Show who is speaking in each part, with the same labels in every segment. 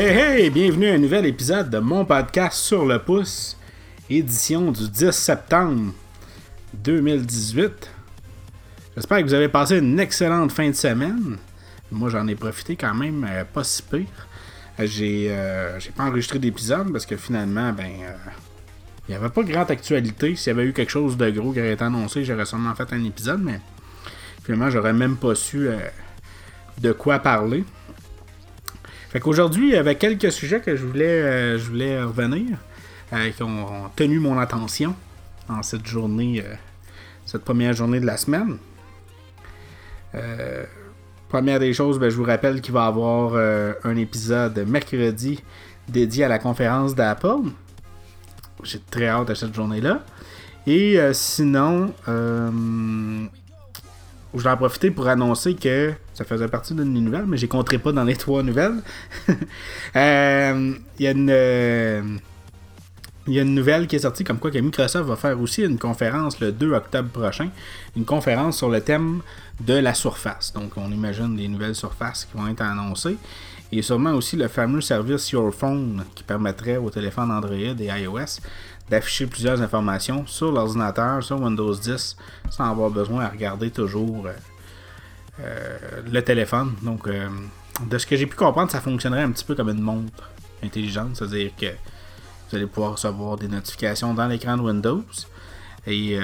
Speaker 1: Hey hey, bienvenue à un nouvel épisode de mon podcast sur le pouce, édition du 10 septembre 2018. J'espère que vous avez passé une excellente fin de semaine. Moi j'en ai profité quand même euh, pas si pire. J'ai euh, j'ai pas enregistré d'épisode parce que finalement, ben, euh, il n'y avait pas grande actualité. S'il y avait eu quelque chose de gros qui aurait été annoncé, j'aurais sûrement fait un épisode, mais finalement, j'aurais même pas su de quoi parler. Fait qu'aujourd'hui, il y avait quelques sujets que je voulais, euh, revenir, euh, qui ont, tenu mon attention en cette journée, euh, cette première journée de la semaine. première des choses, ben, je vous rappelle qu'il va y avoir un épisode mercredi dédié à la conférence d'Apple. J'ai très hâte à cette journée-là. Et sinon, je vais en profiter pour annoncer que ça faisait partie d'une nouvelle, mais j'ai compté pas dans les trois nouvelles. Euh, il y a une. Euh, il y a une nouvelle qui est sortie comme quoi que Microsoft va faire aussi une conférence le 2 octobre prochain. Une conférence sur le thème de la surface. Donc on imagine des nouvelles surfaces qui vont être annoncées. Et sûrement aussi le fameux service Your Phone qui permettrait aux téléphones Android et iOS d'afficher plusieurs informations sur l'ordinateur, sur Windows 10, sans avoir besoin à regarder toujours euh, euh, le téléphone. Donc, euh, de ce que j'ai pu comprendre, ça fonctionnerait un petit peu comme une montre intelligente, c'est-à-dire que vous allez pouvoir recevoir des notifications dans l'écran de Windows. Et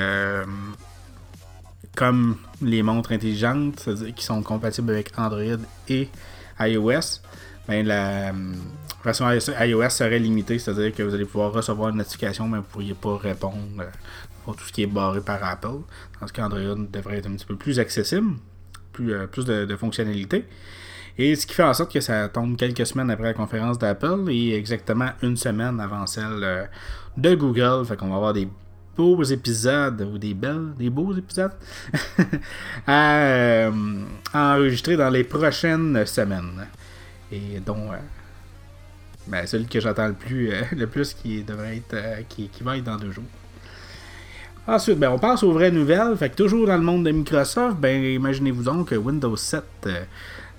Speaker 1: comme les montres intelligentes, qui sont compatibles avec Android et iOS, ben la version iOS serait limitée, c'est-à-dire que vous allez pouvoir recevoir une notification, mais vous ne pourriez pas répondre euh, pour tout ce qui est barré par Apple. Dans ce cas, Android devrait être un petit peu plus accessible, plus, euh, de, fonctionnalités. Et ce qui fait en sorte que ça tombe quelques semaines après la conférence d'Apple et exactement une semaine avant celle euh, de Google. Fait qu'on va avoir des beaux épisodes ou des belles, des beaux épisodes à, enregistrer dans les prochaines semaines. Et dont ben, celui que j'attends le plus, euh, le plus qui devrait euh, qui, va être dans deux jours. Ensuite, ben, on passe aux vraies nouvelles. Fait que toujours dans le monde de Microsoft, ben, imaginez-vous donc que Windows 7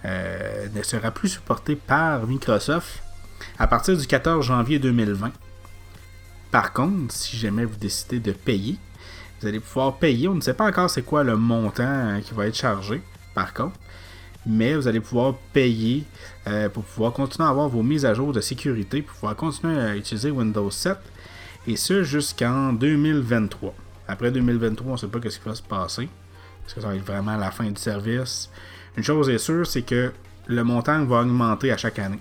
Speaker 1: euh, ne sera plus supporté par Microsoft à partir du 14 janvier 2020. Par contre, si jamais vous décidez de payer, vous allez pouvoir payer. On ne sait pas encore c'est quoi le montant qui va être chargé. Par contre, mais vous allez pouvoir payer euh, pour pouvoir continuer à avoir vos mises à jour de sécurité, pour pouvoir continuer à utiliser Windows 7, et ce jusqu'en 2023. Après 2023, on ne sait pas ce qui va se passer, parce que ça va être vraiment la fin du service. Une chose est sûre, c'est que le montant va augmenter à chaque année.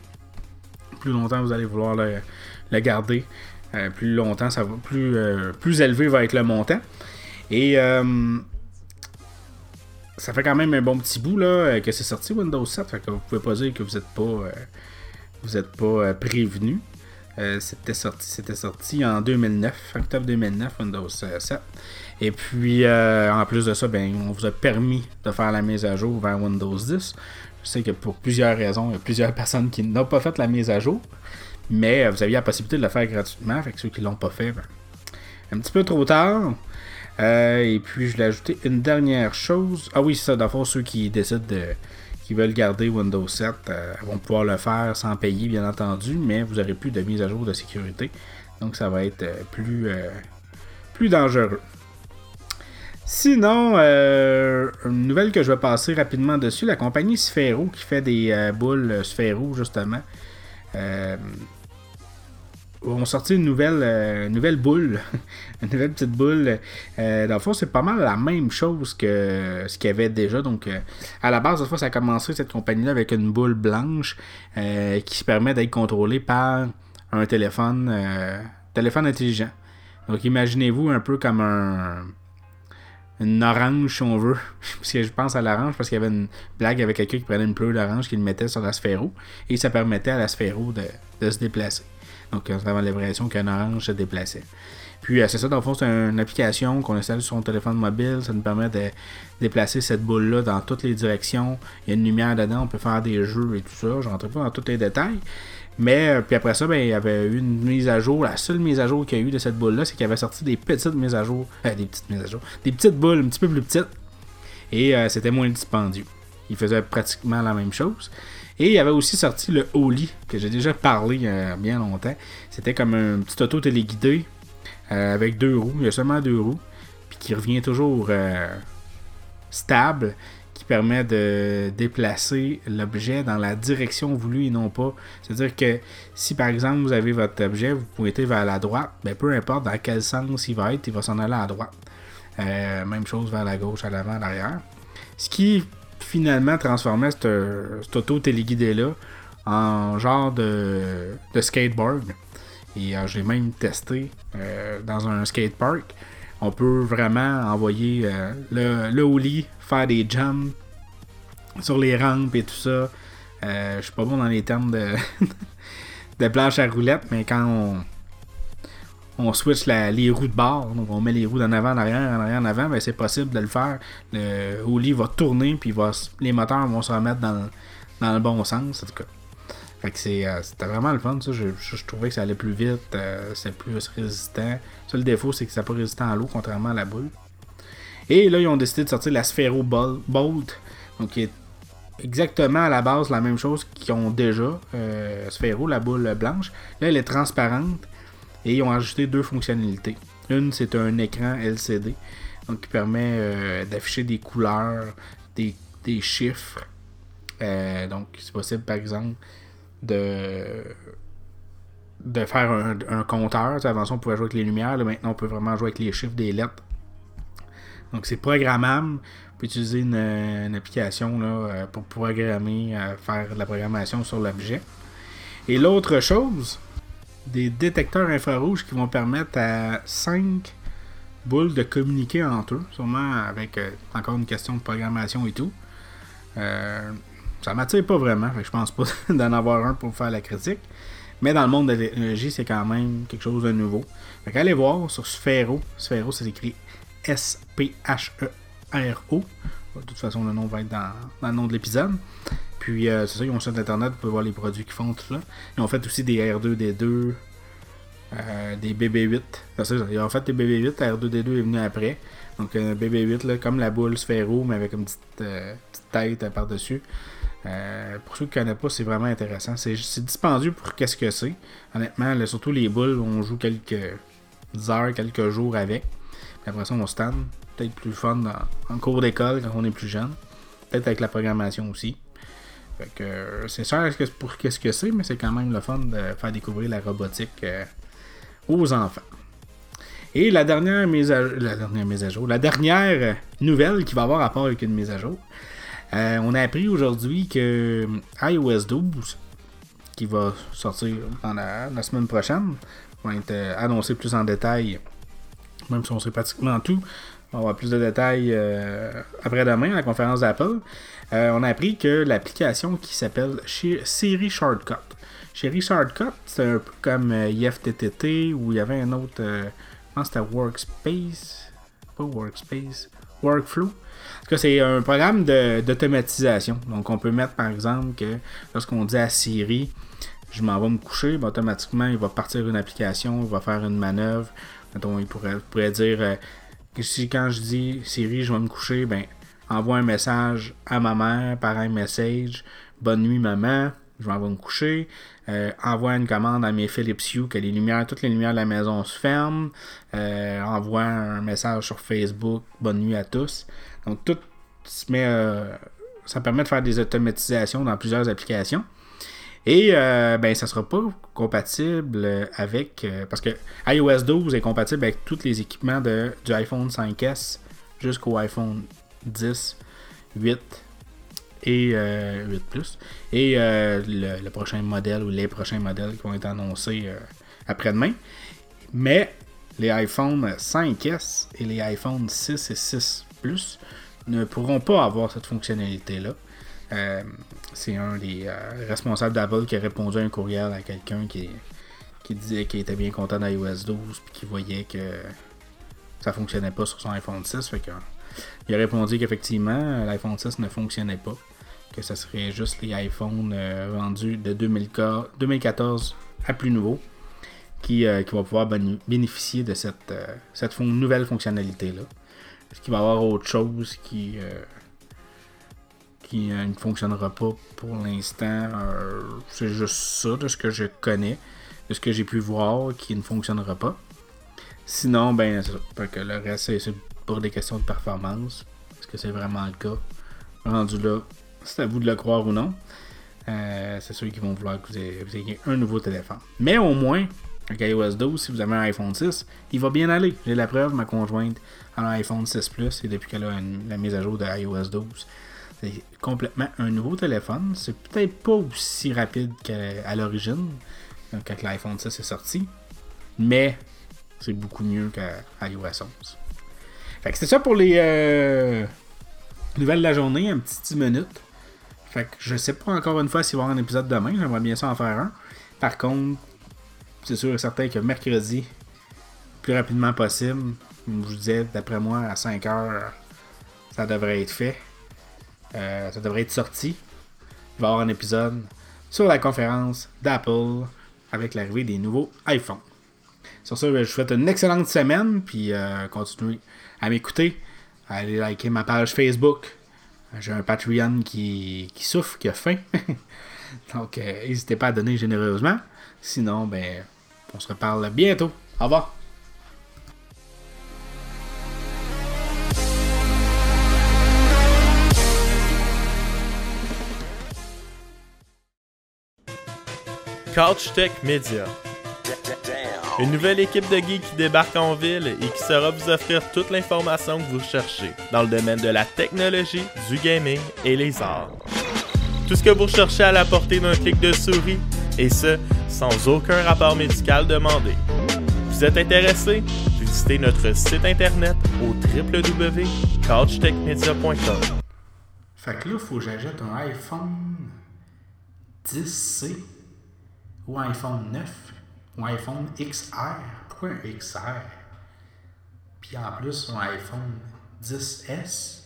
Speaker 1: Plus longtemps vous allez vouloir le, garder, euh, plus longtemps ça va, plus, euh, plus élevé va être le montant. Et ça fait quand même un bon petit bout là, euh, que c'est sorti Windows 7. Fait que vous pouvez pas dire que vous n'êtes pas, euh, vous pas euh, c'était sorti, c'était sorti en 2009, octobre 2009, Windows 7. Et puis, en plus de ça, ben, on vous a permis de faire la mise à jour vers Windows 10. Je sais que pour plusieurs raisons, il y a plusieurs personnes qui n'ont pas fait la mise à jour. Mais vous aviez la possibilité de le faire gratuitement. Que ceux qui l'ont pas fait, ben, un petit peu trop tard. Euh, et puis, je l'ai ajouté une dernière chose. Ah oui, c'est ça. Dans ceux qui décident de. Qui veulent garder Windows 7 euh, vont pouvoir le faire sans payer, bien entendu, mais vous n'aurez plus de mise à jour de sécurité. Donc, ça va être euh, plus, plus dangereux. Sinon, une nouvelle que je vais passer rapidement dessus, la compagnie Sphero qui fait des boules Sphero justement ont sorti une nouvelle, euh, nouvelle boule, une nouvelle petite boule. Euh, dans le fond, c'est pas mal la même chose que ce qu'il y avait déjà. Donc, euh, à la base, fois, ça a commencé cette compagnie-là avec une boule blanche qui se permet d'être contrôlée par un téléphone, téléphone intelligent. Donc, imaginez-vous un peu comme un une orange si on veut. parce que je pense à l'orange parce qu'il y avait une blague avec quelqu'un qui prenait une pleure d'orange qui le mettait sur la sphéro et ça permettait à la sphéro de se déplacer. Donc, on avait l'impression qu'un orange se déplaçait. Puis, euh, c'est ça, dans le fond, c'est une application qu'on installe sur son téléphone mobile. Ça nous permet de déplacer cette boule-là dans toutes les directions. Il y a une lumière dedans, on peut faire des jeux et tout ça. Je rentre pas dans tous les détails. Mais, euh, puis après ça, ben, il y avait eu une mise à jour. La seule mise à jour qu'il y a eu de cette boule-là, c'est qu'il avait sorti des petites mises à jour. Euh, des petites mises à jour. Des petites boules un petit peu plus petites. Et c'était moins dispendieux. Il faisait pratiquement la même chose. Et il avait aussi sorti le Oli, que j'ai déjà parlé il y a bien longtemps. C'était comme un petit auto téléguidé euh, avec deux roues. Il y a seulement deux roues. Puis qui revient toujours euh, stable, qui permet de déplacer l'objet dans la direction voulue et non pas. C'est-à-dire que si par exemple vous avez votre objet, vous pointez vers la droite, ben, peu importe dans quel sens il va être, il va s'en aller à droite. Euh, même chose vers la gauche, à l'avant, à l'arrière. Ce qui finalement transformait cet auto téléguidé-là en genre de, skateboard. Et euh, j'ai même testé euh, dans un skatepark. On peut vraiment envoyer le, le faire des jumps sur les rampes et tout ça. je suis pas bon dans les termes de, de planche à roulettes, mais quand on, on switch les roues de bord, donc on met les roues d'en avant, en arrière, en arrière, en avant, ben c'est possible de le faire. Le roulis va tourner, puis les moteurs vont se remettre dans, le bon sens, en. Fait que euh, c'était vraiment le fun, ça. Je, trouvais que ça allait plus vite, euh, c'est plus résistant. Le défaut, c'est que c'est pas résistant à l'eau, contrairement à la boule. Et là, ils ont décidé de sortir la Sphero Bolt, donc qui est exactement à la base la même chose qu'ils ont déjà. Euh, Sphero, la boule blanche. Là, elle est transparente. Et ils ont ajouté deux fonctionnalités. Une, c'est un écran LCD, donc qui permet euh, d'afficher des couleurs, des, chiffres. Euh, donc, c'est possible, par exemple, de, de faire un, compteur. avant ça, on pouvait jouer avec les lumières. maintenant, on peut vraiment jouer avec les chiffres des lettres. Donc, c'est programmable. On peut utiliser une, application là, euh, pour programmer, faire de la programmation sur l'objet. Et l'autre chose, des détecteurs infrarouges qui vont permettre à 5 boules de communiquer entre eux, sûrement avec euh, encore une question de programmation et tout. Euh, ça m'attire pas vraiment, je pense pas d'en avoir un pour faire la critique. Mais dans le monde de l'énergie, c'est quand même quelque chose de nouveau. Fait allez voir sur Sphero. Sphero, c'est écrit S-P-H-E-R-O. De toute façon, le nom va être dans le nom de l'épisode. Puis, euh, c'est ça, ils ont un internet, vous pouvez voir les produits qu'ils font, tout ça. Ils ont fait aussi des R2D2, euh, des BB8. Ils ont fait des BB8, R2D2 est venu après. Donc, un BB8, là, comme la boule sphéro, mais avec une petite, euh, tête par-dessus. pour ceux qui ne connaissent pas, c'est vraiment intéressant. C'est dispendieux pour qu'est-ce que c'est. Honnêtement, surtout les boules, on joue quelques heures, quelques jours avec. Puis après ça, on stand. Peut-être plus fun en cours d'école quand on est plus jeune. Peut-être avec la programmation aussi. Euh, c'est sûr pour qu'est-ce que c'est, mais c'est quand même le fun de faire découvrir la robotique euh, aux enfants. Et la dernière mise à la dernière mise à jour, la dernière nouvelle qui va avoir rapport avec une mise à jour, euh, on a appris aujourd'hui que iOS 12, qui va sortir dans la, semaine prochaine, va être annoncé plus en détail, même si on sait pratiquement tout. On va avoir plus de détails après-demain à la conférence d'Apple. Euh, on a appris que l'application qui s'appelle Siri Shortcut. Siri Shortcut, c'est un peu comme euh, IFTTT où il y avait un autre. Euh, je pense que c'était Workspace. Pas Workspace. Workflow. En tout cas, c'est un programme d'automatisation. Donc, on peut mettre par exemple que lorsqu'on dit à Siri, je m'en vais me coucher, ben, automatiquement, il va partir une application, il va faire une manœuvre. Donc, il pourrait, pourrait dire si quand je dis Siri, je vais me coucher, ben, envoie un message à ma mère par un message Bonne nuit, maman, je vais me coucher. Euh, envoie une commande à mes Philips Hue que les lumières, toutes les lumières de la maison se ferment. Euh, envoie un message sur Facebook Bonne nuit à tous. Donc, tout met. Euh, ça permet de faire des automatisations dans plusieurs applications. Et ben, ça ne sera pas compatible avec. parce que iOS 12 est compatible avec tous les équipements de, du iPhone 5S jusqu'au iPhone 10, 8 et 8 euh, Plus. Et euh, le, prochain modèle ou les prochains modèles qui vont être annoncés euh, après-demain. Mais les iPhone 5S et les iPhone 6 et 6 Plus ne pourront pas avoir cette fonctionnalité-là. C'est un des responsables d'Apple qui a répondu à un courriel à quelqu'un qui, qui disait qu'il était bien content d'iOS 12 et qui voyait que ça fonctionnait pas sur son iPhone 6. Fait il a répondu qu'effectivement, l'iPhone 6 ne fonctionnait pas, que ce serait juste les iPhones euh, vendus de 2014 à plus nouveau qui, euh, qui va pouvoir bénéficier de cette, euh, cette nouvelle fonctionnalité-là. Est-ce qu'il va y avoir autre chose qui, qui euh, ne fonctionnera pas pour l'instant. Euh, c'est juste ça de ce que je connais, de ce que j'ai pu voir qui ne fonctionnera pas. Sinon, ben, c'est que le reste, c'est pour des questions de performance. Est-ce que c'est vraiment le cas? Rendu là, c'est à vous de le croire ou non. Euh, c'est ceux qui vont vouloir que vous ayez, un nouveau téléphone. Mais au moins, avec iOS 12, si vous avez un iPhone 6, il va bien aller. J'ai la preuve, ma conjointe a un iPhone 6 Plus et depuis qu'elle a la mise à jour de iOS 12, c'est complètement un nouveau téléphone. C'est peut-être pas aussi rapide qu'à l'origine, quand l'iPhone 6 est sorti, mais c'est beaucoup mieux qu'à iOS 11. Fait que c'est ça pour les euh, nouvelles de la journée, un petit 10 minutes. Fait que je sais pas encore une fois s'il va y avoir un épisode demain, j'aimerais bien ça en faire un. Par contre, c'est sûr et certain que mercredi, plus rapidement possible, comme je vous disais, d'après moi, à 5 heures, ça devrait être fait. Euh, ça devrait être sorti. Il va y avoir un épisode sur la conférence d'Apple avec l'arrivée des nouveaux iPhones. Sur ce, je vous souhaite une excellente semaine, puis euh, continuez à m'écouter. Allez liker ma page Facebook. J'ai un Patreon qui, qui souffre, qui a faim. Donc, euh, n'hésitez pas à donner généreusement. Sinon, ben, on se reparle bientôt. Au revoir.
Speaker 2: Couch Tech Media. Une nouvelle équipe de geeks qui débarque en ville et qui saura vous offrir toute l'information que vous cherchez dans le domaine de la technologie, du gaming et les arts. Tout ce que vous recherchez à la portée d'un clic de souris, et ce, sans aucun rapport médical demandé. Vous êtes intéressé? Visitez notre site internet au www.couchtechmedia.com.
Speaker 1: Fait que là, faut que j'achète un iPhone 10C ou iPhone 9 ou iPhone XR. Pourquoi un XR? Puis en plus, un iPhone 10S.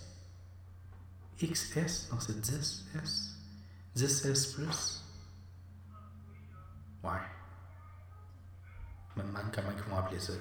Speaker 1: XS, non, c'est 10S. 10S Plus. Ouais. Je me demande comment ils vont appeler ça.